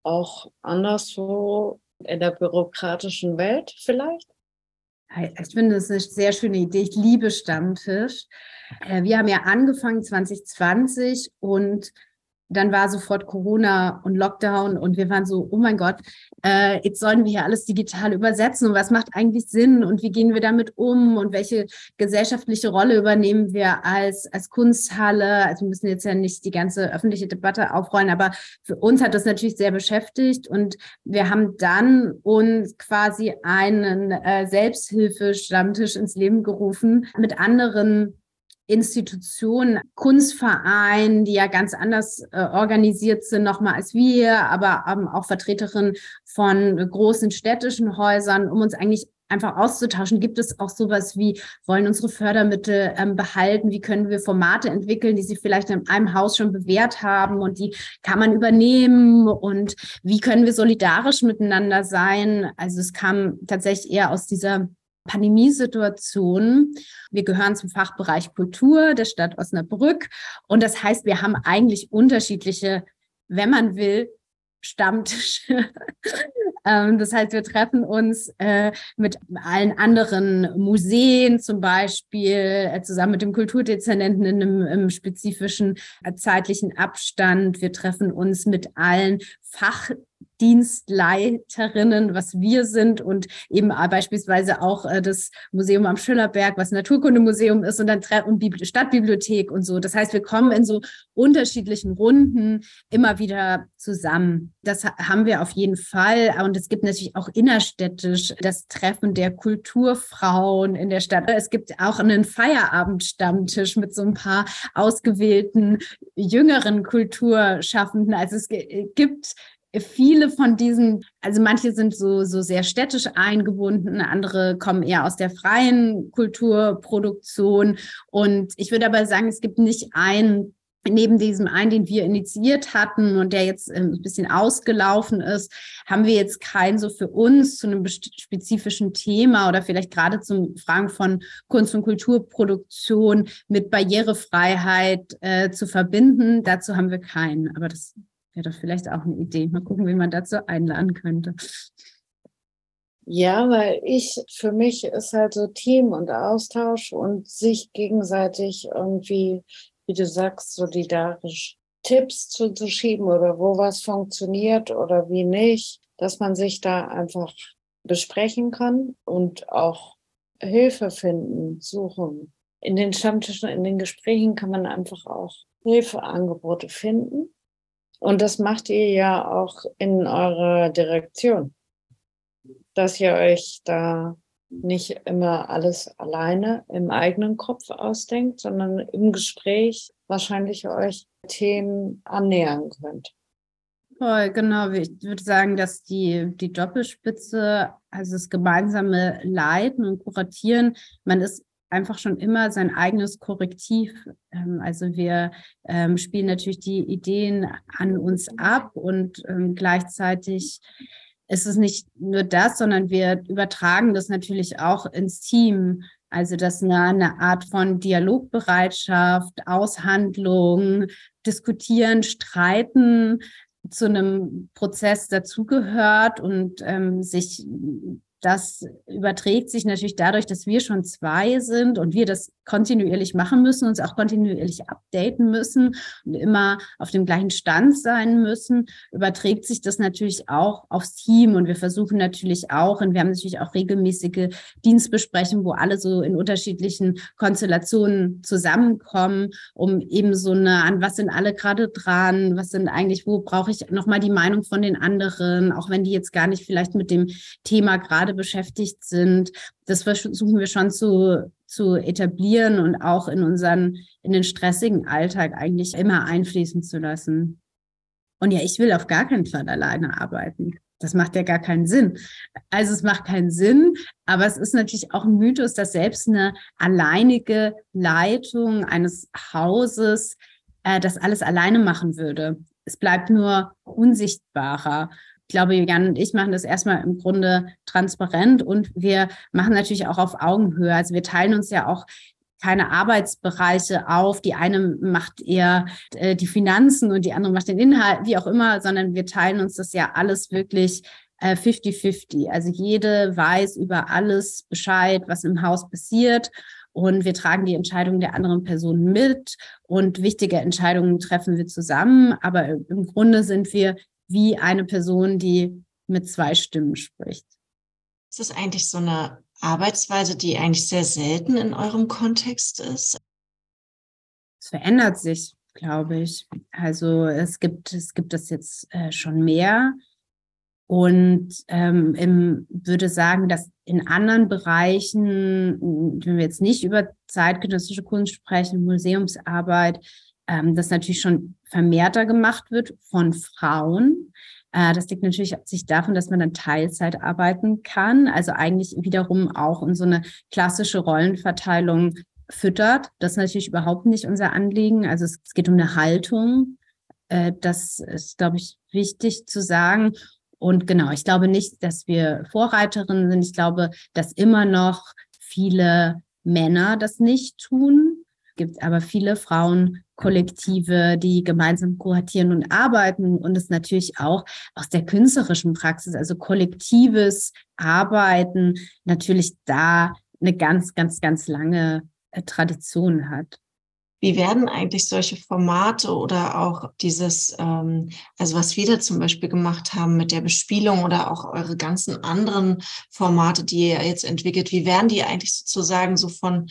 auch anderswo in der bürokratischen Welt vielleicht? Ich finde das eine sehr schöne Idee. Ich liebe Stammtisch. Äh, wir haben ja angefangen 2020 und dann war sofort Corona und Lockdown und wir waren so, oh mein Gott, äh, jetzt sollen wir hier alles digital übersetzen und was macht eigentlich Sinn und wie gehen wir damit um und welche gesellschaftliche Rolle übernehmen wir als, als Kunsthalle? Also wir müssen jetzt ja nicht die ganze öffentliche Debatte aufrollen, aber für uns hat das natürlich sehr beschäftigt und wir haben dann uns quasi einen äh, Selbsthilfe-Stammtisch ins Leben gerufen mit anderen Institutionen, Kunstvereinen, die ja ganz anders äh, organisiert sind nochmal als wir, aber ähm, auch Vertreterinnen von großen städtischen Häusern, um uns eigentlich einfach auszutauschen. Gibt es auch sowas wie, wollen unsere Fördermittel ähm, behalten? Wie können wir Formate entwickeln, die sich vielleicht in einem Haus schon bewährt haben und die kann man übernehmen? Und wie können wir solidarisch miteinander sein? Also es kam tatsächlich eher aus dieser Pandemiesituation. Wir gehören zum Fachbereich Kultur der Stadt Osnabrück. Und das heißt, wir haben eigentlich unterschiedliche, wenn man will, Stammtische. Ähm, das heißt, wir treffen uns äh, mit allen anderen Museen zum Beispiel, äh, zusammen mit dem Kulturdezernenten in einem, spezifischen äh, zeitlichen Abstand. Wir treffen uns mit allen Fach Dienstleiterinnen, was wir sind und eben beispielsweise auch äh, das Museum am Schillerberg, was Naturkundemuseum ist und dann Stadtbibliothek und so. Das heißt, wir kommen in so unterschiedlichen Runden immer wieder zusammen. Das haben wir auf jeden Fall. Und es gibt natürlich auch innerstädtisch das Treffen der Kulturfrauen in der Stadt. Es gibt auch einen Feierabendstammtisch mit so ein paar ausgewählten jüngeren Kulturschaffenden. Also es gibt viele von diesen, also manche sind so, so sehr städtisch eingebunden, andere kommen eher aus der freien Kulturproduktion. Und ich würde aber sagen, es gibt nicht einen neben diesem einen, den wir initiiert hatten und der jetzt ähm, ein bisschen ausgelaufen ist, haben wir jetzt keinen so für uns zu einem spezifischen Thema oder vielleicht gerade zum Fragen von Kunst- und Kulturproduktion mit Barrierefreiheit äh, zu verbinden. Dazu haben wir keinen. Aber das Wäre doch vielleicht auch eine Idee. Mal gucken, wie man dazu einladen könnte. Ja, weil ich, für mich ist halt so Team und Austausch und sich gegenseitig irgendwie, wie du sagst, solidarisch Tipps zuzuschieben oder wo was funktioniert oder wie nicht, dass man sich da einfach besprechen kann und auch Hilfe finden, suchen. In den Stammtischen, in den Gesprächen kann man einfach auch Hilfeangebote finden. Und das macht ihr ja auch in eurer Direktion, dass ihr euch da nicht immer alles alleine im eigenen Kopf ausdenkt, sondern im Gespräch wahrscheinlich euch Themen annähern könnt. Voll, genau. Ich würde sagen, dass die, die Doppelspitze, also das gemeinsame Leiten und Kuratieren, man ist einfach schon immer sein eigenes Korrektiv. Ähm, also wir ähm, spielen natürlich die Ideen an uns ab und ähm, gleichzeitig ist es nicht nur das, sondern wir übertragen das natürlich auch ins Team. Also dass eine, eine Art von Dialogbereitschaft, Aushandlung, Diskutieren, Streiten zu einem Prozess dazugehört und ähm, sich das überträgt sich natürlich dadurch, dass wir schon zwei sind und wir das kontinuierlich machen müssen, uns auch kontinuierlich updaten müssen und immer auf dem gleichen Stand sein müssen, überträgt sich das natürlich auch aufs Team. Und wir versuchen natürlich auch, und wir haben natürlich auch regelmäßige Dienstbesprechungen, wo alle so in unterschiedlichen Konstellationen zusammenkommen, um eben so eine, an was sind alle gerade dran, was sind eigentlich, wo brauche ich nochmal die Meinung von den anderen, auch wenn die jetzt gar nicht vielleicht mit dem Thema gerade beschäftigt sind. Das versuchen wir schon zu zu etablieren und auch in unseren, in den stressigen Alltag eigentlich immer einfließen zu lassen. Und ja, ich will auf gar keinen Fall alleine arbeiten. Das macht ja gar keinen Sinn. Also es macht keinen Sinn, aber es ist natürlich auch ein Mythos, dass selbst eine alleinige Leitung eines Hauses äh, das alles alleine machen würde. Es bleibt nur unsichtbarer ich glaube, Jan und ich machen das erstmal im Grunde transparent und wir machen natürlich auch auf Augenhöhe. Also wir teilen uns ja auch keine Arbeitsbereiche auf. Die eine macht eher äh, die Finanzen und die andere macht den Inhalt, wie auch immer, sondern wir teilen uns das ja alles wirklich 50-50. Äh, also jede weiß über alles Bescheid, was im Haus passiert. Und wir tragen die Entscheidungen der anderen Person mit und wichtige Entscheidungen treffen wir zusammen. Aber im Grunde sind wir wie eine Person, die mit zwei Stimmen spricht. Ist das eigentlich so eine Arbeitsweise, die eigentlich sehr selten in eurem Kontext ist? Es verändert sich, glaube ich. Also es gibt, es gibt das jetzt äh, schon mehr. Und ähm, im, würde sagen, dass in anderen Bereichen, wenn wir jetzt nicht über zeitgenössische Kunst sprechen, Museumsarbeit, ähm, das natürlich schon vermehrter gemacht wird von Frauen. Äh, das liegt natürlich sich davon, dass man dann Teilzeit arbeiten kann, also eigentlich wiederum auch in so eine klassische Rollenverteilung füttert. Das ist natürlich überhaupt nicht unser Anliegen. Also es, es geht um eine Haltung. Äh, das ist, glaube ich, wichtig zu sagen. Und genau, ich glaube nicht, dass wir Vorreiterinnen sind. Ich glaube, dass immer noch viele Männer das nicht tun. Gibt aber viele Frauenkollektive, die gemeinsam kohortieren und arbeiten und es natürlich auch aus der künstlerischen Praxis, also kollektives Arbeiten, natürlich da eine ganz, ganz, ganz lange äh, Tradition hat. Wie werden eigentlich solche Formate oder auch dieses, ähm, also was wir da zum Beispiel gemacht haben mit der Bespielung oder auch eure ganzen anderen Formate, die ihr jetzt entwickelt, wie werden die eigentlich sozusagen so von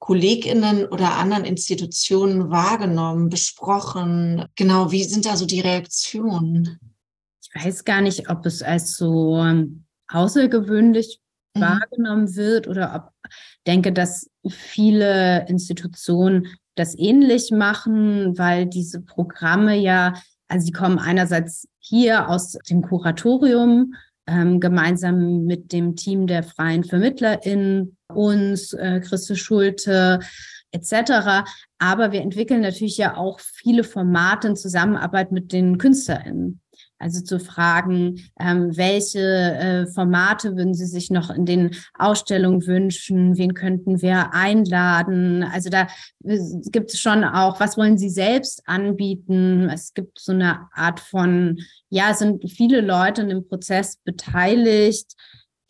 KollegInnen oder anderen Institutionen wahrgenommen, besprochen? Genau, wie sind da so die Reaktionen? Ich weiß gar nicht, ob es als so ähm, außergewöhnlich mhm. wahrgenommen wird oder ob denke, dass viele Institutionen das ähnlich machen, weil diese Programme ja, also sie kommen einerseits hier aus dem Kuratorium, ähm, gemeinsam mit dem Team der freien VermittlerInnen, uns, äh, Christe Schulte, etc. Aber wir entwickeln natürlich ja auch viele Formate in Zusammenarbeit mit den KünstlerInnen. Also zu fragen, ähm, welche äh, Formate würden Sie sich noch in den Ausstellungen wünschen? Wen könnten wir einladen? Also da äh, gibt es schon auch, was wollen Sie selbst anbieten? Es gibt so eine Art von, ja, es sind viele Leute in dem Prozess beteiligt,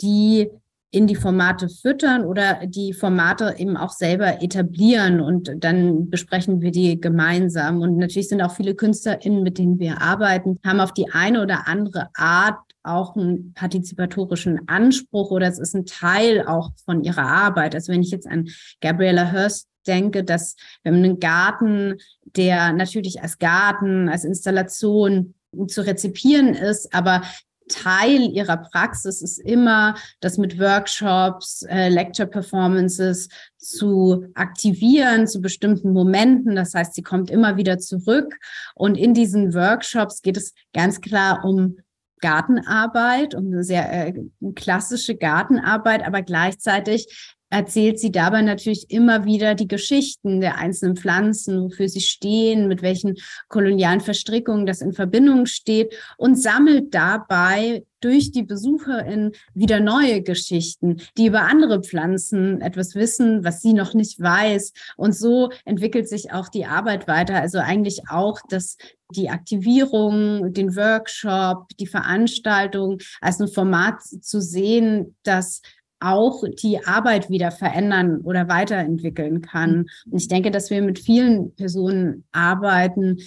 die in die Formate füttern oder die Formate eben auch selber etablieren und dann besprechen wir die gemeinsam. Und natürlich sind auch viele KünstlerInnen, mit denen wir arbeiten, haben auf die eine oder andere Art auch einen partizipatorischen Anspruch oder es ist ein Teil auch von ihrer Arbeit. Also wenn ich jetzt an Gabriella Hurst denke, dass wir haben einen Garten, der natürlich als Garten, als Installation zu rezipieren ist, aber Teil ihrer Praxis ist immer, das mit Workshops, äh, Lecture-Performances zu aktivieren zu bestimmten Momenten. Das heißt, sie kommt immer wieder zurück. Und in diesen Workshops geht es ganz klar um Gartenarbeit, um eine sehr äh, klassische Gartenarbeit, aber gleichzeitig erzählt sie dabei natürlich immer wieder die Geschichten der einzelnen Pflanzen, wofür sie stehen, mit welchen kolonialen Verstrickungen das in Verbindung steht und sammelt dabei durch die Besucherin wieder neue Geschichten, die über andere Pflanzen etwas wissen, was sie noch nicht weiß. Und so entwickelt sich auch die Arbeit weiter. Also eigentlich auch, dass die Aktivierung, den Workshop, die Veranstaltung als ein Format zu sehen, das auch die Arbeit wieder verändern oder weiterentwickeln kann. Und ich denke, dass wir mit vielen Personen arbeiten,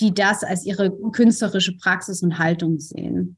die das als ihre künstlerische Praxis und Haltung sehen.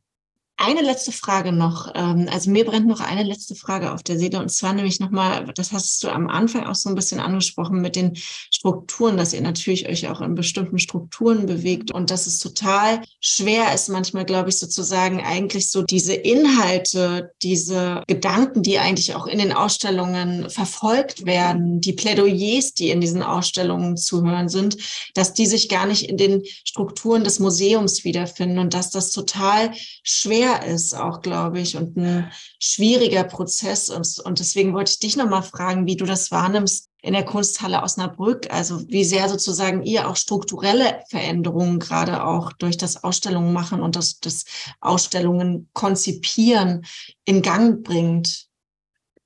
Eine letzte Frage noch. Ähm, also mir brennt noch eine letzte Frage auf der Seele und zwar nämlich nochmal, das hast du am Anfang auch so ein bisschen angesprochen mit den Strukturen, dass ihr natürlich euch auch in bestimmten Strukturen bewegt und dass es total schwer ist, manchmal, glaube ich, sozusagen eigentlich so diese Inhalte, diese Gedanken, die eigentlich auch in den Ausstellungen verfolgt werden, die Plädoyers, die in diesen Ausstellungen zu hören sind, dass die sich gar nicht in den Strukturen des Museums wiederfinden und dass das total schwer schwer ist, auch glaube ich, und ein schwieriger Prozess. Und, und deswegen wollte ich dich nochmal fragen, wie du das wahrnimmst in der Kunsthalle Osnabrück, also wie sehr sozusagen ihr auch strukturelle Veränderungen gerade auch durch das Ausstellungen machen und das, das Ausstellungen konzipieren in Gang bringt.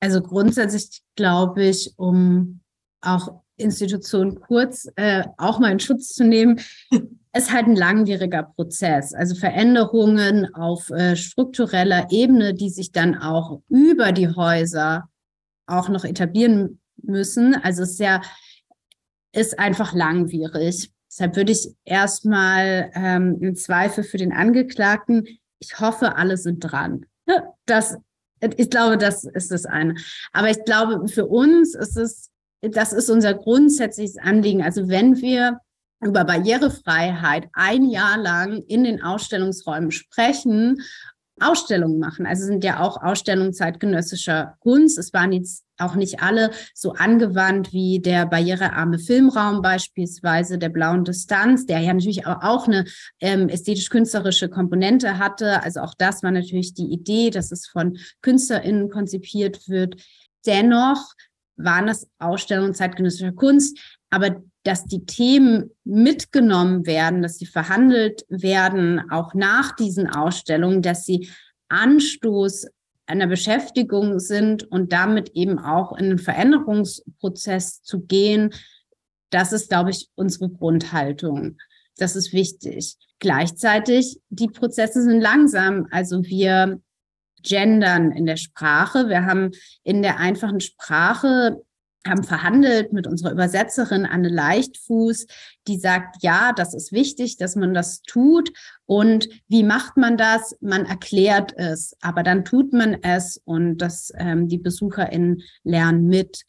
Also grundsätzlich glaube ich, um auch Institutionen kurz äh, auch mal in Schutz zu nehmen, ist halt ein langwieriger Prozess. Also Veränderungen auf äh, struktureller Ebene, die sich dann auch über die Häuser auch noch etablieren müssen. Also es ist ja, ist einfach langwierig. Deshalb würde ich erstmal ähm, im Zweifel für den Angeklagten, ich hoffe, alle sind dran. Das, ich glaube, das ist das eine. Aber ich glaube, für uns ist es, das ist unser grundsätzliches Anliegen. Also wenn wir über Barrierefreiheit ein Jahr lang in den Ausstellungsräumen sprechen Ausstellungen machen. Also sind ja auch Ausstellungen zeitgenössischer Kunst. Es waren jetzt auch nicht alle so angewandt wie der barrierearme Filmraum beispielsweise der blauen Distanz, der ja natürlich auch eine ähm, ästhetisch-künstlerische Komponente hatte. Also auch das war natürlich die Idee, dass es von KünstlerInnen konzipiert wird. Dennoch waren das Ausstellungen zeitgenössischer Kunst, aber dass die Themen mitgenommen werden, dass sie verhandelt werden, auch nach diesen Ausstellungen, dass sie Anstoß einer Beschäftigung sind und damit eben auch in den Veränderungsprozess zu gehen, das ist, glaube ich, unsere Grundhaltung. Das ist wichtig. Gleichzeitig, die Prozesse sind langsam. Also wir gendern in der Sprache. Wir haben in der einfachen Sprache haben verhandelt mit unserer Übersetzerin Anne Leichtfuß, die sagt, ja, das ist wichtig, dass man das tut. Und wie macht man das? Man erklärt es, aber dann tut man es und das, ähm, die BesucherInnen lernen mit.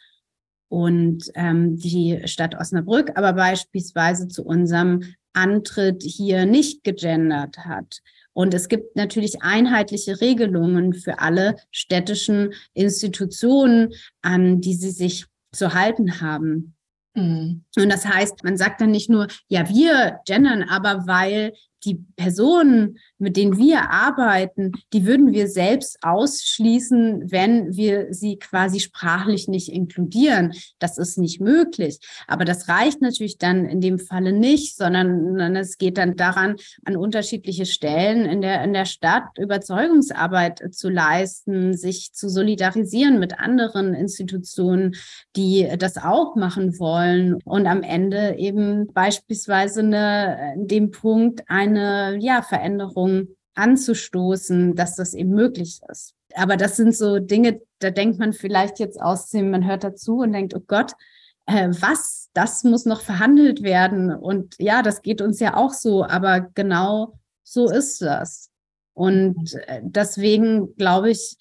Und ähm, die Stadt Osnabrück aber beispielsweise zu unserem Antritt hier nicht gegendert hat. Und es gibt natürlich einheitliche Regelungen für alle städtischen Institutionen, an die sie sich zu halten haben. Mhm. Und das heißt, man sagt dann nicht nur, ja, wir gendern, aber weil die Personen, mit denen wir arbeiten, die würden wir selbst ausschließen, wenn wir sie quasi sprachlich nicht inkludieren. Das ist nicht möglich. Aber das reicht natürlich dann in dem Falle nicht, sondern es geht dann daran, an unterschiedliche Stellen in der, in der Stadt Überzeugungsarbeit zu leisten, sich zu solidarisieren mit anderen Institutionen, die das auch machen wollen und am Ende eben beispielsweise eine, in dem Punkt ein eine ja, Veränderung anzustoßen, dass das eben möglich ist. Aber das sind so Dinge, da denkt man vielleicht jetzt aus dem, man hört dazu und denkt, oh Gott, äh, was, das muss noch verhandelt werden. Und ja, das geht uns ja auch so, aber genau so ist das. Und äh, deswegen glaube ich,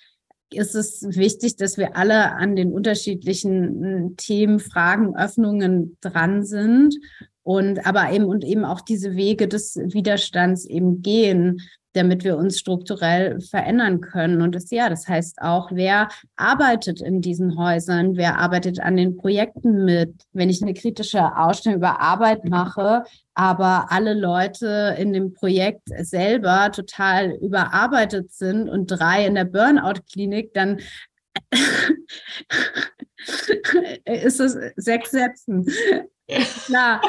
ist es wichtig, dass wir alle an den unterschiedlichen Themen, Fragen, Öffnungen dran sind und aber eben und eben auch diese Wege des Widerstands eben gehen, damit wir uns strukturell verändern können. Und das ja, das heißt auch, wer arbeitet in diesen Häusern, wer arbeitet an den Projekten mit. Wenn ich eine kritische Ausstellung über Arbeit mache, aber alle Leute in dem Projekt selber total überarbeitet sind und drei in der Burnout-Klinik, dann ist es sechs Sätzen. Klar,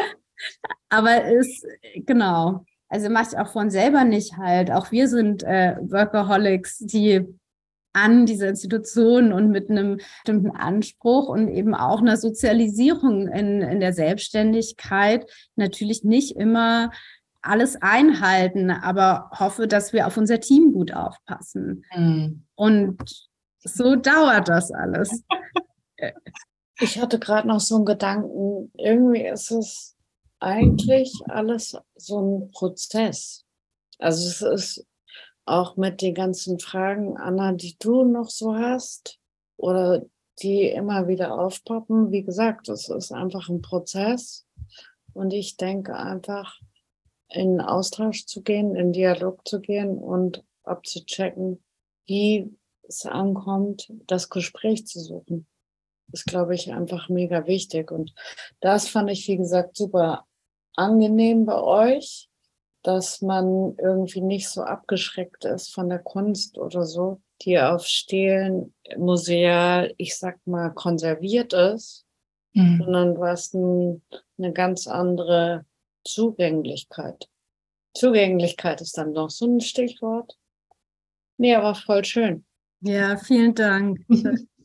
aber ist, genau. Also macht auch von selber nicht halt. Auch wir sind äh, Workaholics, die an diese Institutionen und mit einem bestimmten Anspruch und eben auch einer Sozialisierung in, in der Selbstständigkeit natürlich nicht immer alles einhalten, aber hoffe, dass wir auf unser Team gut aufpassen. Mhm. Und so dauert das alles. Ich hatte gerade noch so einen Gedanken, irgendwie ist es eigentlich alles so ein Prozess. Also es ist auch mit den ganzen Fragen, Anna, die du noch so hast oder die immer wieder aufpoppen. Wie gesagt, es ist einfach ein Prozess. Und ich denke einfach, in Austausch zu gehen, in Dialog zu gehen und abzuchecken, wie es ankommt, das Gespräch zu suchen. ist, glaube ich, einfach mega wichtig. Und das fand ich, wie gesagt, super angenehm bei euch, dass man irgendwie nicht so abgeschreckt ist von der Kunst oder so, die auf Stelen museal, ich sag mal, konserviert ist, mhm. sondern du hast ein, eine ganz andere Zugänglichkeit. Zugänglichkeit ist dann noch so ein Stichwort. Nee, aber voll schön. Ja, vielen Dank.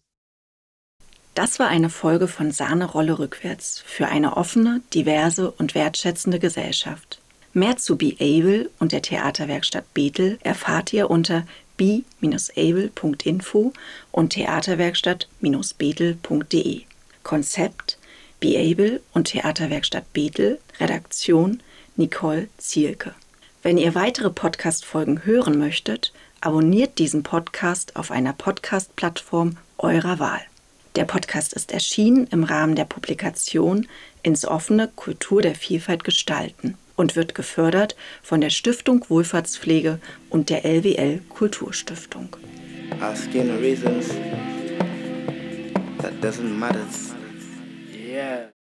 Das war eine Folge von Sahnerolle rückwärts für eine offene, diverse und wertschätzende Gesellschaft. Mehr zu Be Able und der Theaterwerkstatt Bethel erfahrt ihr unter be-able.info und theaterwerkstatt-bethel.de. Konzept Be Able und Theaterwerkstatt Bethel, Redaktion Nicole Zielke. Wenn ihr weitere Podcast-Folgen hören möchtet, abonniert diesen Podcast auf einer Podcast-Plattform eurer Wahl. Der Podcast ist erschienen im Rahmen der Publikation Ins offene Kultur der Vielfalt gestalten. und wird gefördert von der Stiftung Wohlfahrtspflege und der LWL Kulturstiftung. Asking reasons that doesn't matter. Yeah.